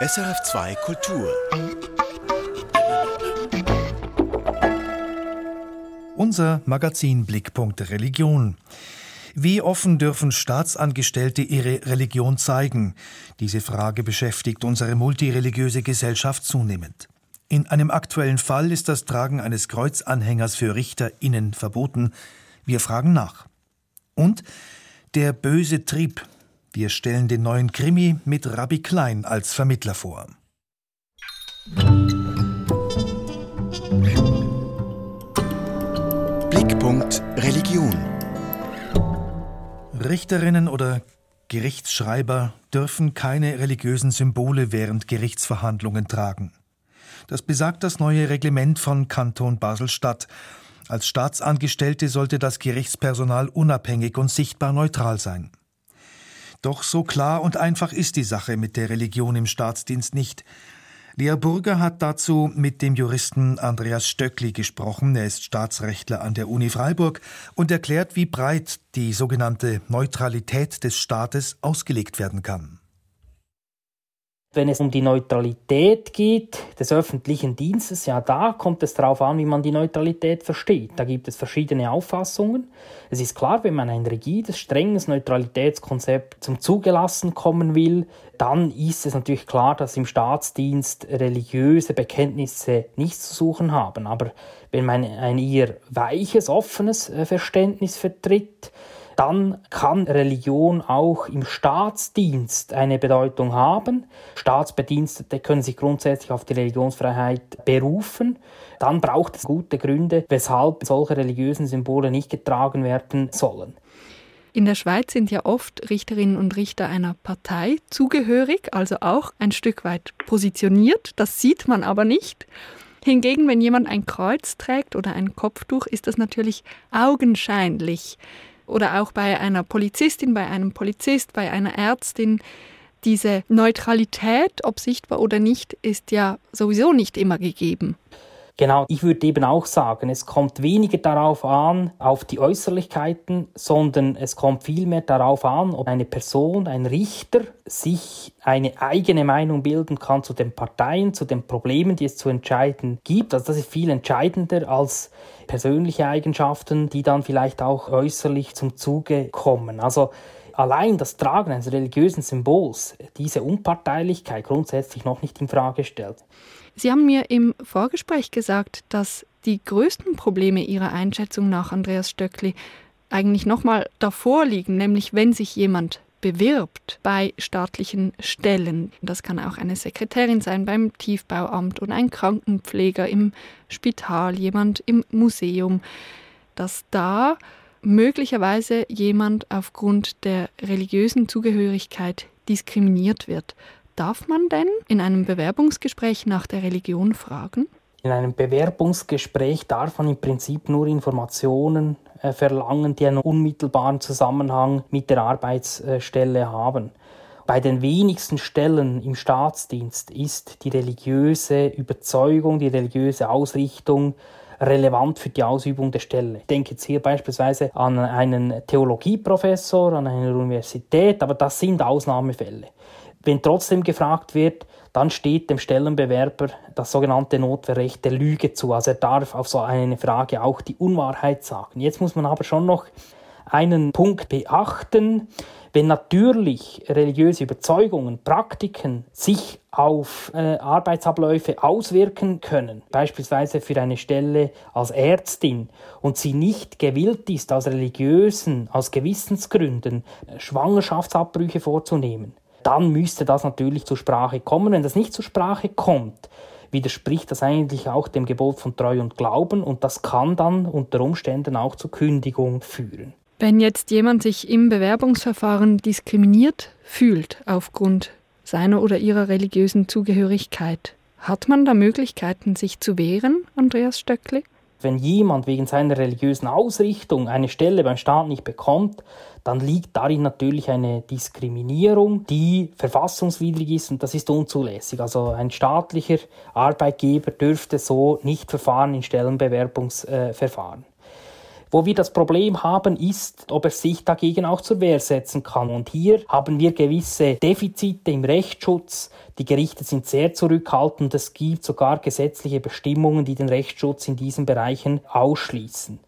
SRF2 Kultur. Unser Magazin Blickpunkt Religion. Wie offen dürfen Staatsangestellte ihre Religion zeigen? Diese Frage beschäftigt unsere multireligiöse Gesellschaft zunehmend. In einem aktuellen Fall ist das Tragen eines Kreuzanhängers für RichterInnen verboten. Wir fragen nach. Und der böse Trieb. Wir stellen den neuen Krimi mit Rabbi Klein als Vermittler vor. Blickpunkt Religion. Richterinnen oder Gerichtsschreiber dürfen keine religiösen Symbole während Gerichtsverhandlungen tragen. Das besagt das neue Reglement von Kanton Basel-Stadt. Als Staatsangestellte sollte das Gerichtspersonal unabhängig und sichtbar neutral sein. Doch so klar und einfach ist die Sache mit der Religion im Staatsdienst nicht. Lea Burger hat dazu mit dem Juristen Andreas Stöckli gesprochen. Er ist Staatsrechtler an der Uni Freiburg und erklärt, wie breit die sogenannte Neutralität des Staates ausgelegt werden kann. Wenn es um die Neutralität geht des öffentlichen Dienstes, ja, da kommt es darauf an, wie man die Neutralität versteht. Da gibt es verschiedene Auffassungen. Es ist klar, wenn man ein rigides, strenges Neutralitätskonzept zum Zugelassen kommen will, dann ist es natürlich klar, dass im Staatsdienst religiöse Bekenntnisse nichts zu suchen haben. Aber wenn man ein eher weiches, offenes äh, Verständnis vertritt, dann kann Religion auch im Staatsdienst eine Bedeutung haben. Staatsbedienstete können sich grundsätzlich auf die Religionsfreiheit berufen. Dann braucht es gute Gründe, weshalb solche religiösen Symbole nicht getragen werden sollen. In der Schweiz sind ja oft Richterinnen und Richter einer Partei zugehörig, also auch ein Stück weit positioniert. Das sieht man aber nicht. Hingegen, wenn jemand ein Kreuz trägt oder ein Kopftuch, ist das natürlich augenscheinlich oder auch bei einer Polizistin, bei einem Polizist, bei einer Ärztin. Diese Neutralität, ob sichtbar oder nicht, ist ja sowieso nicht immer gegeben. Genau, ich würde eben auch sagen, es kommt weniger darauf an, auf die Äußerlichkeiten, sondern es kommt vielmehr darauf an, ob eine Person, ein Richter sich eine eigene Meinung bilden kann zu den Parteien, zu den Problemen, die es zu entscheiden gibt. Also das ist viel entscheidender als persönliche Eigenschaften, die dann vielleicht auch äußerlich zum Zuge kommen. Also allein das Tragen eines religiösen Symbols diese Unparteilichkeit grundsätzlich noch nicht in Frage stellt. Sie haben mir im Vorgespräch gesagt, dass die größten Probleme Ihrer Einschätzung nach, Andreas Stöckli, eigentlich nochmal davor liegen, nämlich wenn sich jemand bewirbt bei staatlichen Stellen. Das kann auch eine Sekretärin sein beim Tiefbauamt und ein Krankenpfleger im Spital, jemand im Museum, dass da möglicherweise jemand aufgrund der religiösen Zugehörigkeit diskriminiert wird. Darf man denn in einem Bewerbungsgespräch nach der Religion fragen? In einem Bewerbungsgespräch darf man im Prinzip nur Informationen äh, verlangen, die einen unmittelbaren Zusammenhang mit der Arbeitsstelle haben. Bei den wenigsten Stellen im Staatsdienst ist die religiöse Überzeugung, die religiöse Ausrichtung relevant für die Ausübung der Stelle. Ich denke jetzt hier beispielsweise an einen Theologieprofessor, an eine Universität, aber das sind Ausnahmefälle. Wenn trotzdem gefragt wird, dann steht dem Stellenbewerber das sogenannte Notwehrrecht der Lüge zu. Also er darf auf so eine Frage auch die Unwahrheit sagen. Jetzt muss man aber schon noch einen Punkt beachten. Wenn natürlich religiöse Überzeugungen, Praktiken sich auf äh, Arbeitsabläufe auswirken können, beispielsweise für eine Stelle als Ärztin, und sie nicht gewillt ist, aus religiösen, aus Gewissensgründen Schwangerschaftsabbrüche vorzunehmen, dann müsste das natürlich zur Sprache kommen. Wenn das nicht zur Sprache kommt, widerspricht das eigentlich auch dem Gebot von Treu und Glauben und das kann dann unter Umständen auch zur Kündigung führen. Wenn jetzt jemand sich im Bewerbungsverfahren diskriminiert fühlt aufgrund seiner oder ihrer religiösen Zugehörigkeit, hat man da Möglichkeiten, sich zu wehren, Andreas Stöckli? Wenn jemand wegen seiner religiösen Ausrichtung eine Stelle beim Staat nicht bekommt, dann liegt darin natürlich eine Diskriminierung, die verfassungswidrig ist und das ist unzulässig. Also ein staatlicher Arbeitgeber dürfte so nicht verfahren in Stellenbewerbungsverfahren. Wo wir das Problem haben, ist, ob er sich dagegen auch zur Wehr setzen kann. Und hier haben wir gewisse Defizite im Rechtsschutz. Die Gerichte sind sehr zurückhaltend. Es gibt sogar gesetzliche Bestimmungen, die den Rechtsschutz in diesen Bereichen ausschließen.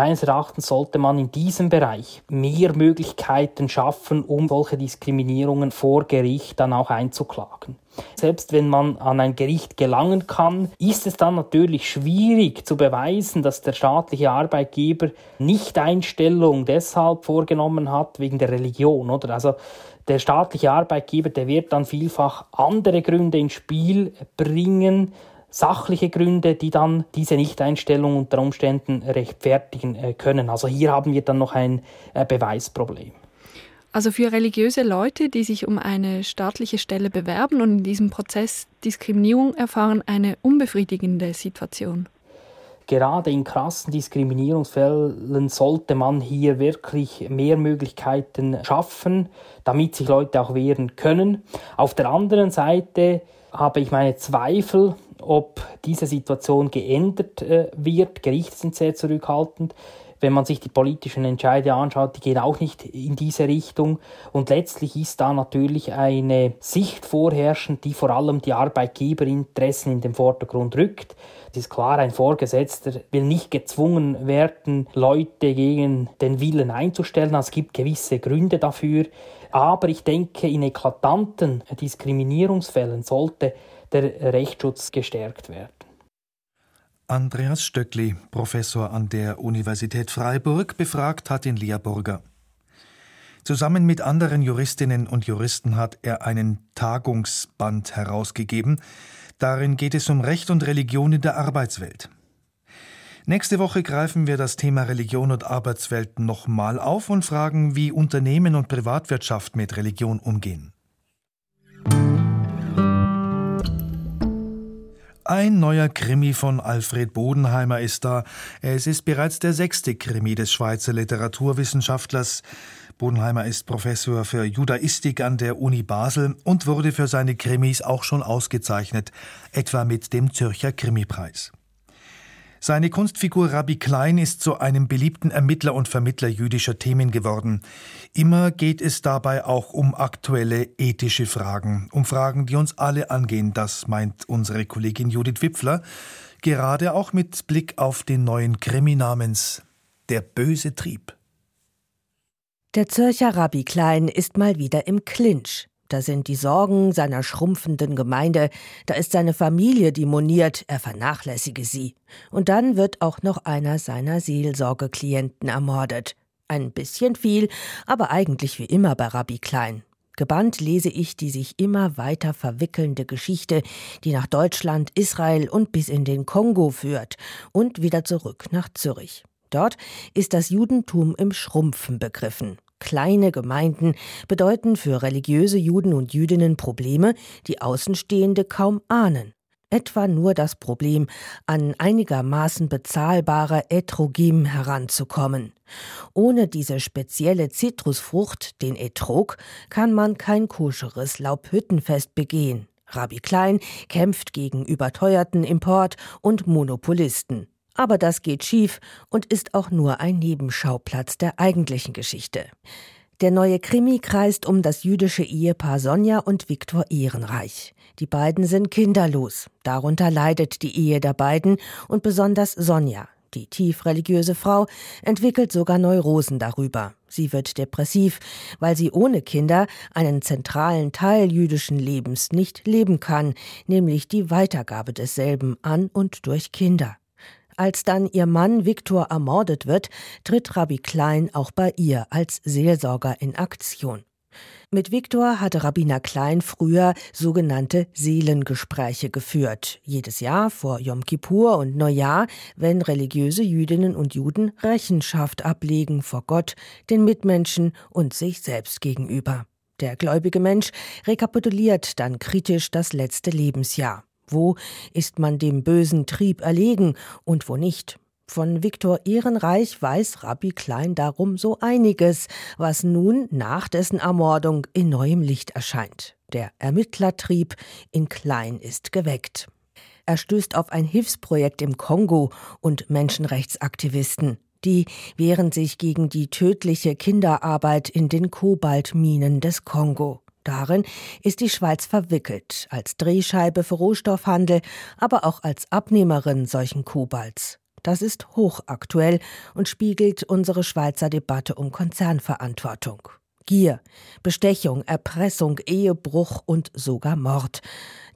Meines Erachtens sollte man in diesem Bereich mehr Möglichkeiten schaffen, um solche Diskriminierungen vor Gericht dann auch einzuklagen. Selbst wenn man an ein Gericht gelangen kann, ist es dann natürlich schwierig zu beweisen, dass der staatliche Arbeitgeber nicht Einstellung deshalb vorgenommen hat wegen der Religion, oder? Also der staatliche Arbeitgeber, der wird dann vielfach andere Gründe ins Spiel bringen, sachliche Gründe, die dann diese Nichteinstellung unter Umständen rechtfertigen äh, können. Also hier haben wir dann noch ein äh, Beweisproblem. Also für religiöse Leute, die sich um eine staatliche Stelle bewerben und in diesem Prozess Diskriminierung erfahren, eine unbefriedigende Situation. Gerade in krassen Diskriminierungsfällen sollte man hier wirklich mehr Möglichkeiten schaffen, damit sich Leute auch wehren können. Auf der anderen Seite habe ich meine Zweifel, ob diese Situation geändert äh, wird. Gerichte sind sehr zurückhaltend. Wenn man sich die politischen Entscheide anschaut, die gehen auch nicht in diese Richtung. Und letztlich ist da natürlich eine Sicht vorherrschend, die vor allem die Arbeitgeberinteressen in den Vordergrund rückt. Es ist klar, ein Vorgesetzter will nicht gezwungen werden, Leute gegen den Willen einzustellen. Also es gibt gewisse Gründe dafür. Aber ich denke, in eklatanten Diskriminierungsfällen sollte der Rechtsschutz gestärkt werden. Andreas Stöckli, Professor an der Universität Freiburg, befragt hat in Leerburger. Zusammen mit anderen Juristinnen und Juristen hat er einen Tagungsband herausgegeben. Darin geht es um Recht und Religion in der Arbeitswelt. Nächste Woche greifen wir das Thema Religion und Arbeitswelt nochmal auf und fragen, wie Unternehmen und Privatwirtschaft mit Religion umgehen. Ein neuer Krimi von Alfred Bodenheimer ist da. Es ist bereits der sechste Krimi des Schweizer Literaturwissenschaftlers. Bodenheimer ist Professor für Judaistik an der Uni Basel und wurde für seine Krimis auch schon ausgezeichnet, etwa mit dem Zürcher Krimipreis. Seine Kunstfigur Rabbi Klein ist zu einem beliebten Ermittler und Vermittler jüdischer Themen geworden. Immer geht es dabei auch um aktuelle ethische Fragen, um Fragen, die uns alle angehen, das meint unsere Kollegin Judith Wipfler, gerade auch mit Blick auf den neuen Krimi namens Der böse Trieb. Der Zürcher Rabbi Klein ist mal wieder im Clinch. Da sind die Sorgen seiner schrumpfenden Gemeinde, da ist seine Familie, die moniert, er vernachlässige sie. Und dann wird auch noch einer seiner Seelsorgeklienten ermordet. Ein bisschen viel, aber eigentlich wie immer bei Rabbi Klein. Gebannt lese ich die sich immer weiter verwickelnde Geschichte, die nach Deutschland, Israel und bis in den Kongo führt und wieder zurück nach Zürich. Dort ist das Judentum im Schrumpfen begriffen. Kleine Gemeinden bedeuten für religiöse Juden und Jüdinnen Probleme, die Außenstehende kaum ahnen. Etwa nur das Problem, an einigermaßen bezahlbare Etrogim heranzukommen. Ohne diese spezielle Zitrusfrucht, den Etrog, kann man kein koscheres Laubhüttenfest begehen. Rabbi Klein kämpft gegen überteuerten Import und Monopolisten. Aber das geht schief und ist auch nur ein Nebenschauplatz der eigentlichen Geschichte. Der neue Krimi kreist um das jüdische Ehepaar Sonja und Viktor Ehrenreich. Die beiden sind kinderlos. Darunter leidet die Ehe der beiden und besonders Sonja. Die tief religiöse Frau entwickelt sogar Neurosen darüber. Sie wird depressiv, weil sie ohne Kinder einen zentralen Teil jüdischen Lebens nicht leben kann, nämlich die Weitergabe desselben an und durch Kinder. Als dann ihr Mann Viktor ermordet wird, tritt Rabbi Klein auch bei ihr als Seelsorger in Aktion. Mit Viktor hatte Rabbiner Klein früher sogenannte Seelengespräche geführt. Jedes Jahr vor Yom Kippur und Neujahr, wenn religiöse Jüdinnen und Juden Rechenschaft ablegen vor Gott, den Mitmenschen und sich selbst gegenüber. Der gläubige Mensch rekapituliert dann kritisch das letzte Lebensjahr. Wo ist man dem bösen Trieb erlegen und wo nicht? Von Viktor Ehrenreich weiß Rabbi Klein darum so einiges, was nun nach dessen Ermordung in neuem Licht erscheint. Der Ermittlertrieb in Klein ist geweckt. Er stößt auf ein Hilfsprojekt im Kongo und Menschenrechtsaktivisten. Die wehren sich gegen die tödliche Kinderarbeit in den Kobaltminen des Kongo. Darin ist die Schweiz verwickelt, als Drehscheibe für Rohstoffhandel, aber auch als Abnehmerin solchen Kobalts. Das ist hochaktuell und spiegelt unsere Schweizer Debatte um Konzernverantwortung. Gier, Bestechung, Erpressung, Ehebruch und sogar Mord.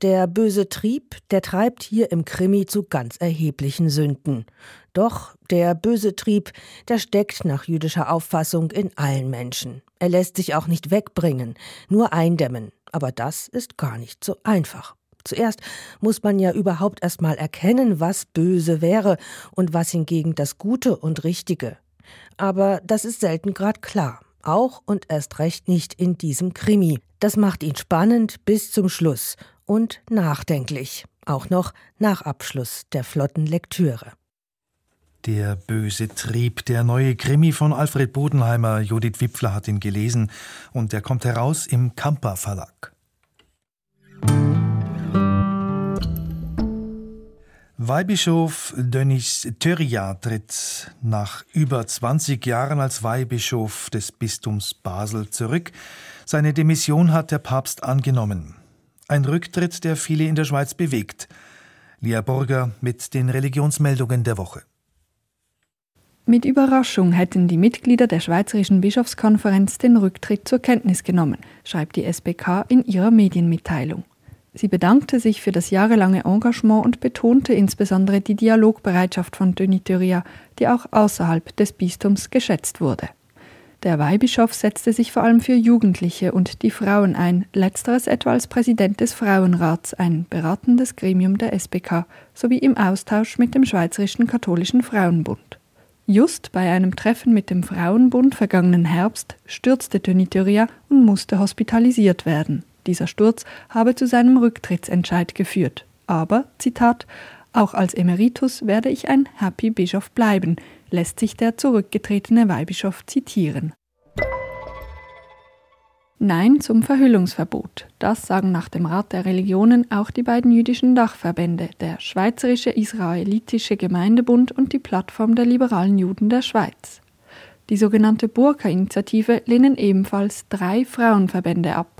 Der böse Trieb, der treibt hier im Krimi zu ganz erheblichen Sünden. Doch der böse Trieb, der steckt nach jüdischer Auffassung in allen Menschen. Er lässt sich auch nicht wegbringen, nur eindämmen. Aber das ist gar nicht so einfach. Zuerst muss man ja überhaupt erst mal erkennen, was böse wäre und was hingegen das Gute und Richtige. Aber das ist selten grad klar. Auch und erst recht nicht in diesem Krimi. Das macht ihn spannend bis zum Schluss und nachdenklich. Auch noch nach Abschluss der flotten Lektüre. Der böse Trieb, der neue Krimi von Alfred Bodenheimer. Judith Wipfler hat ihn gelesen und er kommt heraus im Kamper Verlag. Weihbischof Dönis Töria tritt nach über 20 Jahren als Weihbischof des Bistums Basel zurück. Seine Demission hat der Papst angenommen. Ein Rücktritt, der viele in der Schweiz bewegt. Lia Borger mit den Religionsmeldungen der Woche. Mit Überraschung hätten die Mitglieder der Schweizerischen Bischofskonferenz den Rücktritt zur Kenntnis genommen, schreibt die SBK in ihrer Medienmitteilung. Sie bedankte sich für das jahrelange Engagement und betonte insbesondere die Dialogbereitschaft von Dönitüria, die auch außerhalb des Bistums geschätzt wurde. Der Weihbischof setzte sich vor allem für Jugendliche und die Frauen ein, letzteres etwa als Präsident des Frauenrats, ein beratendes Gremium der SBK, sowie im Austausch mit dem Schweizerischen Katholischen Frauenbund. Just bei einem Treffen mit dem Frauenbund vergangenen Herbst stürzte Dönitüria und musste hospitalisiert werden. Dieser Sturz habe zu seinem Rücktrittsentscheid geführt. Aber, Zitat, auch als Emeritus werde ich ein Happy Bischof bleiben, lässt sich der zurückgetretene Weihbischof zitieren. Nein zum Verhüllungsverbot. Das sagen nach dem Rat der Religionen auch die beiden jüdischen Dachverbände, der Schweizerische Israelitische Gemeindebund und die Plattform der liberalen Juden der Schweiz. Die sogenannte Burka-Initiative lehnen ebenfalls drei Frauenverbände ab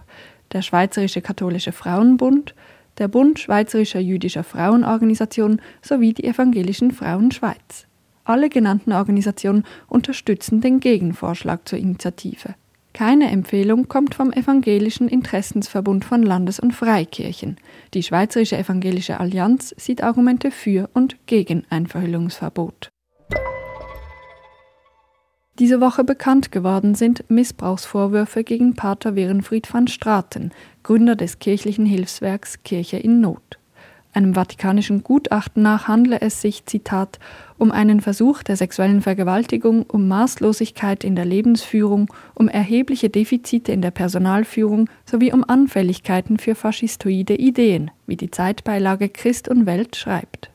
der Schweizerische Katholische Frauenbund, der Bund Schweizerischer Jüdischer Frauenorganisationen sowie die Evangelischen Frauen Schweiz. Alle genannten Organisationen unterstützen den Gegenvorschlag zur Initiative. Keine Empfehlung kommt vom Evangelischen Interessensverbund von Landes- und Freikirchen. Die Schweizerische Evangelische Allianz sieht Argumente für und gegen ein Verhüllungsverbot. Diese Woche bekannt geworden sind Missbrauchsvorwürfe gegen Pater Werenfried van Straten, Gründer des kirchlichen Hilfswerks Kirche in Not. Einem vatikanischen Gutachten nach handle es sich, Zitat, um einen Versuch der sexuellen Vergewaltigung, um Maßlosigkeit in der Lebensführung, um erhebliche Defizite in der Personalführung sowie um Anfälligkeiten für faschistoide Ideen, wie die Zeitbeilage Christ und Welt schreibt.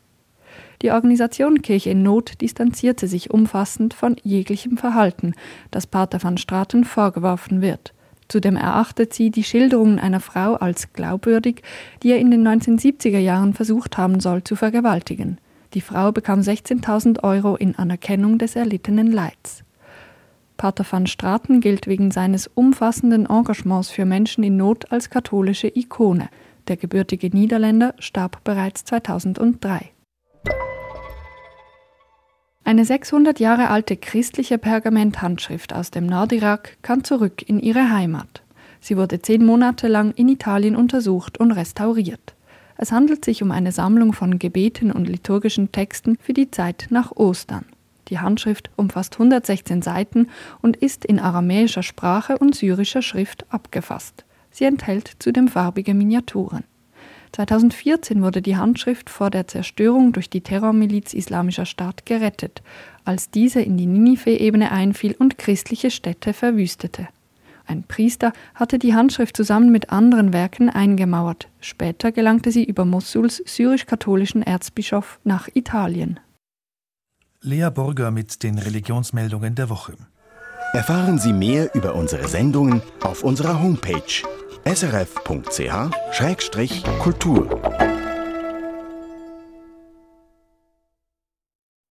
Die Organisation Kirche in Not distanzierte sich umfassend von jeglichem Verhalten, das Pater van Straten vorgeworfen wird. Zudem erachtet sie die Schilderungen einer Frau als glaubwürdig, die er in den 1970er Jahren versucht haben soll zu vergewaltigen. Die Frau bekam 16.000 Euro in Anerkennung des erlittenen Leids. Pater van Straten gilt wegen seines umfassenden Engagements für Menschen in Not als katholische Ikone. Der gebürtige Niederländer starb bereits 2003. Eine 600 Jahre alte christliche Pergamenthandschrift aus dem Nordirak kann zurück in ihre Heimat. Sie wurde zehn Monate lang in Italien untersucht und restauriert. Es handelt sich um eine Sammlung von Gebeten und liturgischen Texten für die Zeit nach Ostern. Die Handschrift umfasst 116 Seiten und ist in aramäischer Sprache und syrischer Schrift abgefasst. Sie enthält zudem farbige Miniaturen. 2014 wurde die Handschrift vor der Zerstörung durch die Terrormiliz Islamischer Staat gerettet, als diese in die Ninive-Ebene einfiel und christliche Städte verwüstete. Ein Priester hatte die Handschrift zusammen mit anderen Werken eingemauert. Später gelangte sie über Mossuls syrisch-katholischen Erzbischof nach Italien. Lea Burger mit den Religionsmeldungen der Woche. Erfahren Sie mehr über unsere Sendungen auf unserer Homepage srf.ch-kultur.